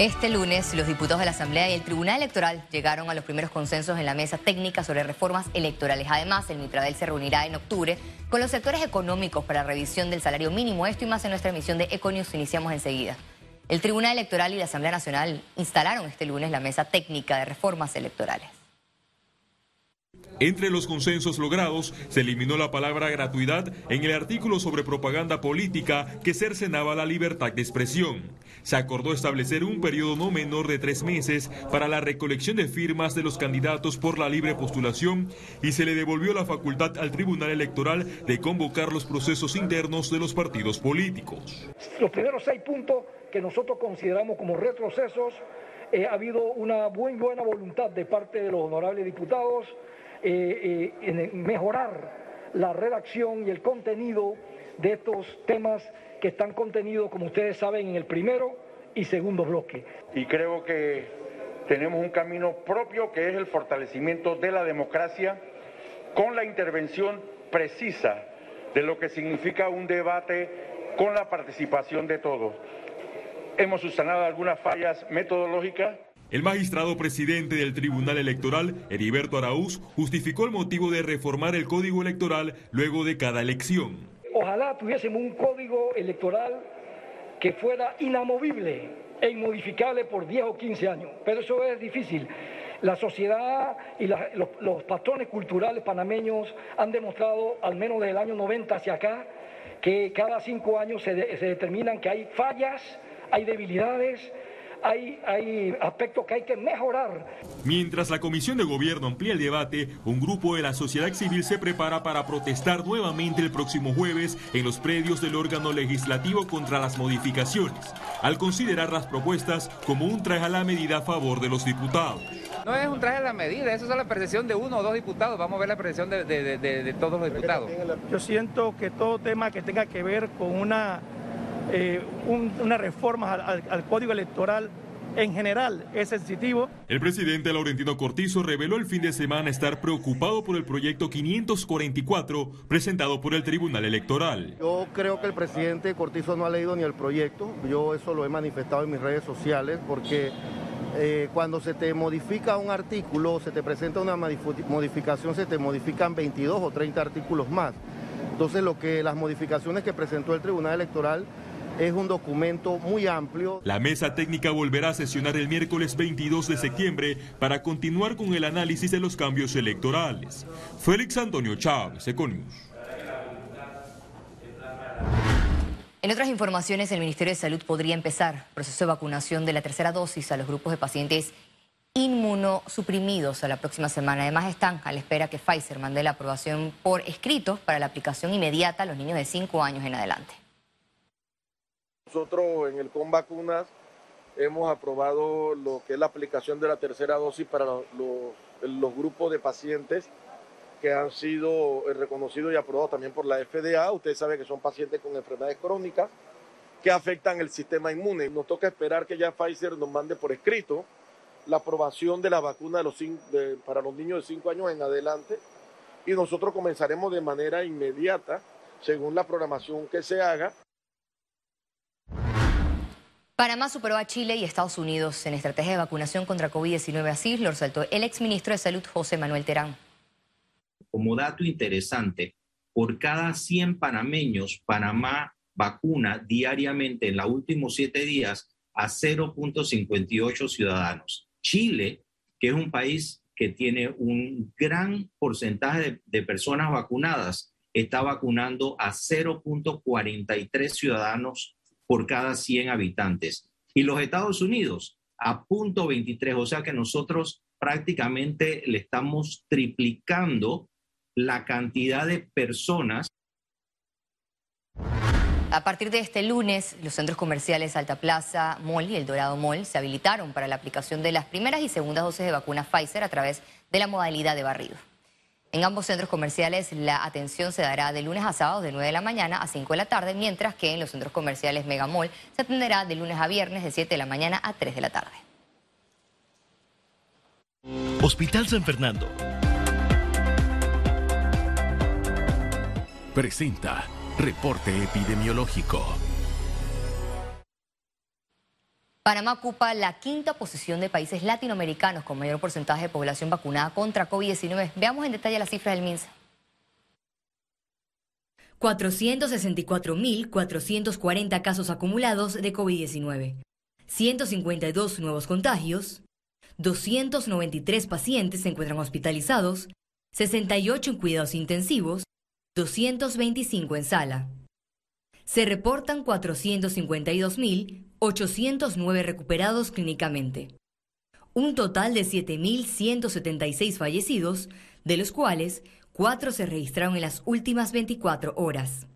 Este lunes, los diputados de la Asamblea y el Tribunal Electoral llegaron a los primeros consensos en la mesa técnica sobre reformas electorales. Además, el Mitradel se reunirá en octubre con los sectores económicos para revisión del salario mínimo. Esto y más en nuestra emisión de Econius. Iniciamos enseguida. El Tribunal Electoral y la Asamblea Nacional instalaron este lunes la mesa técnica de reformas electorales. Entre los consensos logrados, se eliminó la palabra gratuidad en el artículo sobre propaganda política que cercenaba la libertad de expresión. Se acordó establecer un periodo no menor de tres meses para la recolección de firmas de los candidatos por la libre postulación y se le devolvió la facultad al Tribunal Electoral de convocar los procesos internos de los partidos políticos. Los primeros seis puntos que nosotros consideramos como retrocesos, eh, ha habido una muy buena voluntad de parte de los honorables diputados eh, eh, mejorar la redacción y el contenido de estos temas que están contenidos, como ustedes saben, en el primero y segundo bloque. Y creo que tenemos un camino propio que es el fortalecimiento de la democracia con la intervención precisa de lo que significa un debate con la participación de todos. Hemos sustanado algunas fallas metodológicas el magistrado presidente del Tribunal Electoral, Heriberto Araúz, justificó el motivo de reformar el código electoral luego de cada elección. Ojalá tuviésemos un código electoral que fuera inamovible e inmodificable por 10 o 15 años, pero eso es difícil. La sociedad y los, patrones culturales panameños han demostrado, al menos desde el año 90 hacia acá, que cada cinco años se determinan que hay fallas, hay debilidades, hay, aspectos que hay que mejorar. Mientras la Comisión de Gobierno amplía el debate, un grupo de la sociedad civil se prepara para protestar nuevamente el próximo jueves en los predios del órgano legislativo contra las modificaciones, al considerar las propuestas como un traje a la medida a favor de los diputados. No es un traje a la medida, eso es la percepción de uno o dos diputados, vamos a ver la percepción de, todos los diputados. Yo siento que todo tema que tenga que ver con una eh, una reforma al, código electoral en general es sensitivo. El presidente Laurentino Cortizo reveló el fin de semana estar preocupado por el proyecto 544 presentado por el Tribunal Electoral. Yo creo que el presidente Cortizo no ha leído ni el proyecto, yo eso lo he manifestado en mis redes sociales porque eh, cuando se te modifica un artículo, se te presenta una modificación, se te modifican 22 o 30 artículos más. Entonces lo que las modificaciones que presentó el Tribunal Electoral es un documento muy amplio. La mesa técnica volverá a sesionar el miércoles 22 de septiembre para continuar con el análisis de los cambios electorales. Félix Antonio Chávez, Econius. En otras informaciones, el Ministerio de Salud podría empezar proceso de vacunación de la tercera dosis a los grupos de pacientes inmunosuprimidos a la próxima semana. Además, están a la espera que Pfizer mande la aprobación por escrito para la aplicación inmediata a los niños de 5 años en adelante. Nosotros en el Con Vacunas hemos aprobado lo que es la aplicación de la tercera dosis para los, grupos de pacientes que han sido eh, reconocidos y aprobados también por la FDA. Ustedes saben que son pacientes con enfermedades crónicas que afectan el sistema inmune. Nos toca esperar que ya Pfizer nos mande por escrito la aprobación de la vacuna para los niños de 5 años en adelante y nosotros comenzaremos de manera inmediata, según la programación que se haga, Panamá superó a Chile y Estados Unidos en estrategia de vacunación contra COVID-19. Así lo resaltó el exministro de Salud, José Manuel Terán. Como dato interesante, por cada 100 panameños, Panamá vacuna diariamente en los últimos siete días a 0.58 ciudadanos. Chile, que es un país que tiene un gran porcentaje de personas vacunadas, está vacunando a 0.43 ciudadanos por cada 100 habitantes. Y los Estados Unidos a punto 23, o sea que nosotros prácticamente le estamos triplicando la cantidad de personas. A partir de este lunes, los centros comerciales Alta Plaza Mall y El Dorado Mall se habilitaron para la aplicación de las primeras y segundas dosis de vacuna Pfizer a través de la modalidad de barrido. En ambos centros comerciales la atención se dará de lunes a sábado de 9 de la mañana a 5 de la tarde, mientras que en los centros comerciales Megamall se atenderá de lunes a viernes de 7 de la mañana a 3 de la tarde. Hospital San Fernando. Presenta Reporte Epidemiológico. Panamá ocupa la quinta posición de países latinoamericanos con mayor porcentaje de población vacunada contra COVID-19. Veamos en detalle las cifras del MINSA. 464.440 casos acumulados de COVID-19, 152 nuevos contagios, 293 pacientes se encuentran hospitalizados, 68 en cuidados intensivos, 225 en sala. Se reportan 452.809 recuperados clínicamente. Un total de 7.176 fallecidos, de los cuales 4 se registraron en las últimas 24 horas.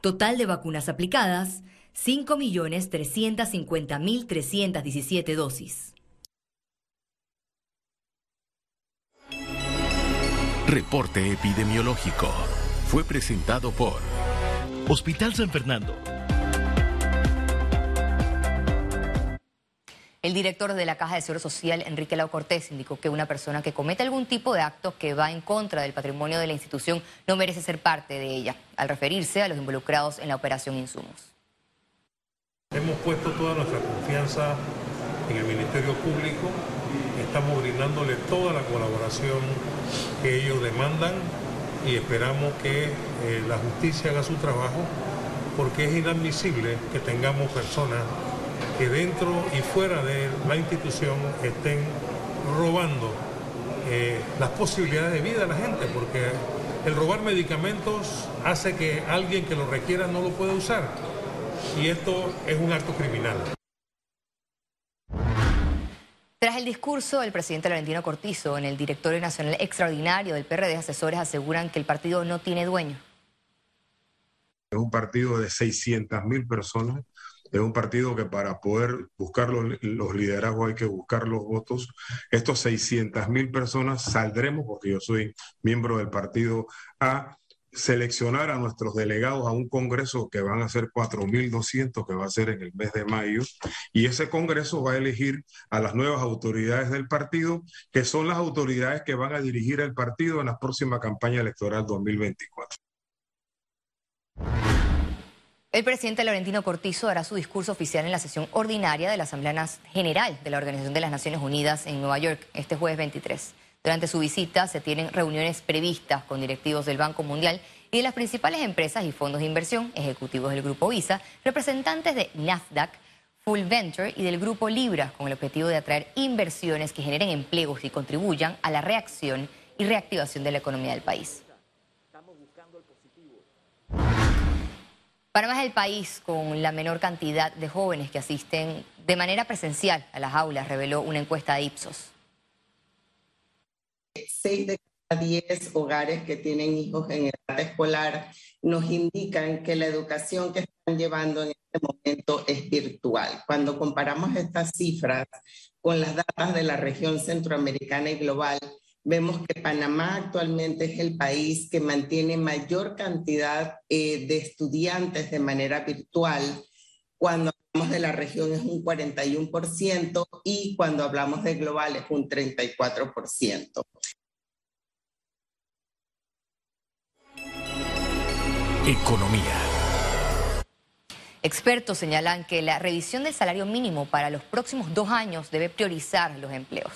Total de vacunas aplicadas, 5.350.317 dosis. Reporte epidemiológico. Fue presentado por Hospital San Fernando. El director de la Caja de Seguro Social, Enrique Lau Cortés, indicó que una persona que comete algún tipo de acto que va en contra del patrimonio de la institución no merece ser parte de ella, al referirse a los involucrados en la operación Insumos. Hemos puesto toda nuestra confianza en el Ministerio Público, estamos brindándole toda la colaboración que ellos demandan y esperamos que eh, la justicia haga su trabajo porque es inadmisible que tengamos personas que dentro y fuera de la institución estén robando eh, las posibilidades de vida a la gente, porque el robar medicamentos hace que alguien que lo requiera no lo pueda usar. Y esto es un acto criminal. Tras el discurso del presidente Laurentino Cortizo en el Directorio Nacional Extraordinario del PRD, asesores aseguran que el partido no tiene dueño. Es un partido de 600 mil personas es un partido que para poder buscar los, liderazgos hay que buscar los votos. Estos 600 mil personas saldremos, porque yo soy miembro del partido, a seleccionar a nuestros delegados a un congreso que van a ser 4.200, que va a ser en el mes de mayo, y ese congreso va a elegir a las nuevas autoridades del partido, que son las autoridades que van a dirigir el partido en la próxima campaña electoral 2024. El presidente Laurentino Cortizo hará su discurso oficial en la sesión ordinaria de la Asamblea General de la Organización de las Naciones Unidas en Nueva York este jueves 23. Durante su visita se tienen reuniones previstas con directivos del Banco Mundial y de las principales empresas y fondos de inversión, ejecutivos del Grupo Visa, representantes de Nasdaq, Full Venture y del Grupo Libra, con el objetivo de atraer inversiones que generen empleos y contribuyan a la reacción y reactivación de la economía del país. Panamá es el país con la menor cantidad de jóvenes que asisten de manera presencial a las aulas, reveló una encuesta de Ipsos. Seis de cada diez hogares que tienen hijos en edad escolar nos indican que la educación que están llevando en este momento es virtual. Cuando comparamos estas cifras con las datas de la región centroamericana y global, Vemos que Panamá actualmente es el país que mantiene mayor cantidad eh, de estudiantes de manera virtual. Cuando hablamos de la región es un 41% y cuando hablamos de global es un 34%. Economía. Expertos señalan que la revisión del salario mínimo para los próximos dos años debe priorizar los empleos.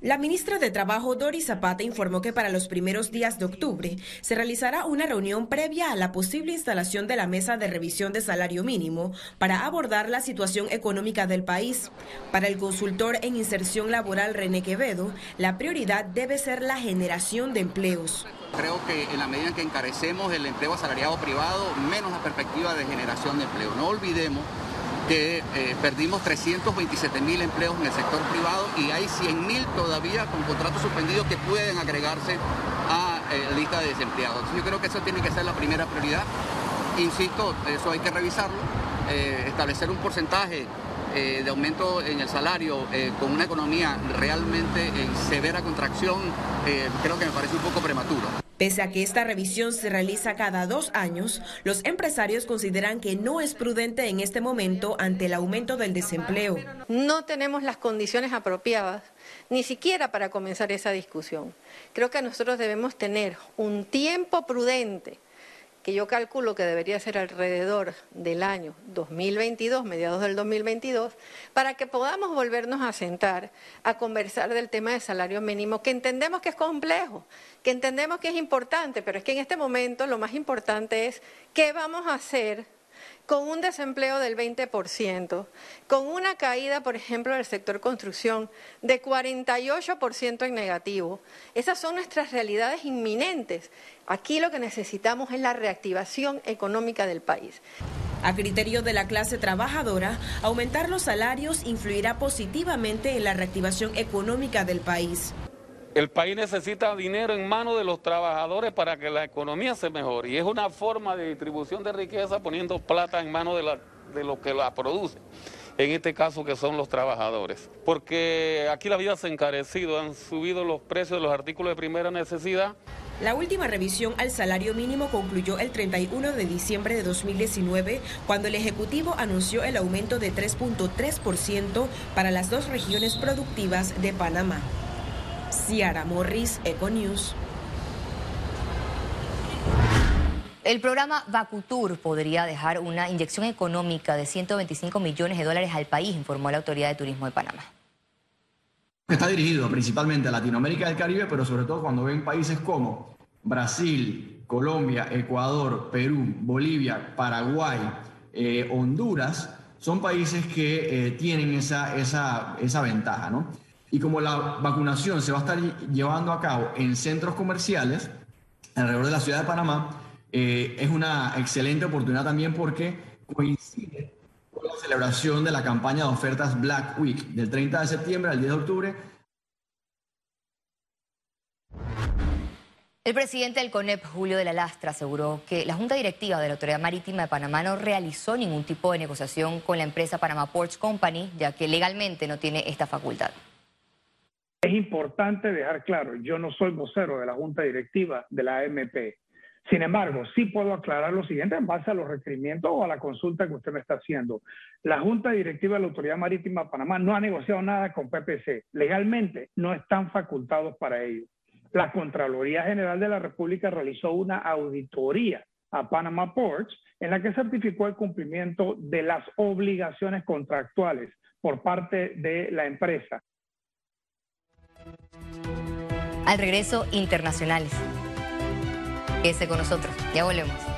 La ministra de Trabajo, Doris Zapata, informó que para los primeros días de octubre se realizará una reunión previa a la posible instalación de la mesa de revisión de salario mínimo para abordar la situación económica del país. Para el consultor en inserción laboral René Quevedo, la prioridad debe ser la generación de empleos. Creo que en la medida en que encarecemos el empleo asalariado privado, menos la perspectiva de generación de empleo. No olvidemos que eh, perdimos 327 mil empleos en el sector privado y hay 100 mil todavía con contratos suspendidos que pueden agregarse a eh, la lista de desempleados. Yo creo que eso tiene que ser la primera prioridad. Insisto, eso hay que revisarlo, eh, establecer un porcentaje de aumento en el salario con una economía realmente en severa contracción, creo que me parece un poco prematuro. Pese a que esta revisión se realiza cada dos años, los empresarios consideran que no es prudente en este momento ante el aumento del desempleo. No tenemos las condiciones apropiadas ni siquiera para comenzar esa discusión. Creo que nosotros debemos tener un tiempo prudente yo calculo que debería ser alrededor del año 2022, mediados del 2022, para que podamos volvernos a sentar a conversar del tema de salario mínimo, que entendemos que es complejo, que entendemos que es importante, pero es que en este momento lo más importante es qué vamos a hacer con un desempleo del 20%, con una caída, por ejemplo, del sector construcción de 48% en negativo. Esas son nuestras realidades inminentes. Aquí lo que necesitamos es la reactivación económica del país. A criterio de la clase trabajadora, aumentar los salarios influirá positivamente en la reactivación económica del país. El país necesita dinero en manos de los trabajadores para que la economía se mejore. Y es una forma de distribución de riqueza poniendo plata en manos de, los que la producen. En este caso que son los trabajadores. Porque aquí la vida se ha encarecido, han subido los precios de los artículos de primera necesidad. La última revisión al salario mínimo concluyó el 31 de diciembre de 2019, cuando el Ejecutivo anunció el aumento de 3.3% para las dos regiones productivas de Panamá. Ciara Morris, Econews. El programa Vacutur podría dejar una inyección económica de 125 millones de dólares al país, informó la Autoridad de Turismo de Panamá. Está dirigido principalmente a Latinoamérica y el Caribe, pero sobre todo cuando ven países como Brasil, Colombia, Ecuador, Perú, Bolivia, Paraguay, eh, Honduras, son países que eh, tienen esa, esa, esa ventaja, ¿no? Y como la vacunación se va a estar llevando a cabo en centros comerciales alrededor de la ciudad de Panamá, eh, es una excelente oportunidad también porque coincide con la celebración de la campaña de ofertas Black Week del 30 de septiembre al 10 de octubre. El presidente del CONEP, Julio de la Lastra, aseguró que la Junta Directiva de la Autoridad Marítima de Panamá no realizó ningún tipo de negociación con la empresa Panama Ports Company, ya que legalmente no tiene esta facultad. Es importante dejar claro, yo no soy vocero de la Junta Directiva de la AMP. Sin embargo, sí puedo aclarar lo siguiente en base a los requerimientos o a la consulta que usted me está haciendo. La Junta Directiva de la Autoridad Marítima de Panamá no ha negociado nada con PPC. Legalmente no están facultados para ello. La Contraloría General de la República realizó una auditoría a Panama Ports en la que certificó el cumplimiento de las obligaciones contractuales por parte de la empresa. Al regreso, internacionales. Quédese con nosotros. Ya volvemos.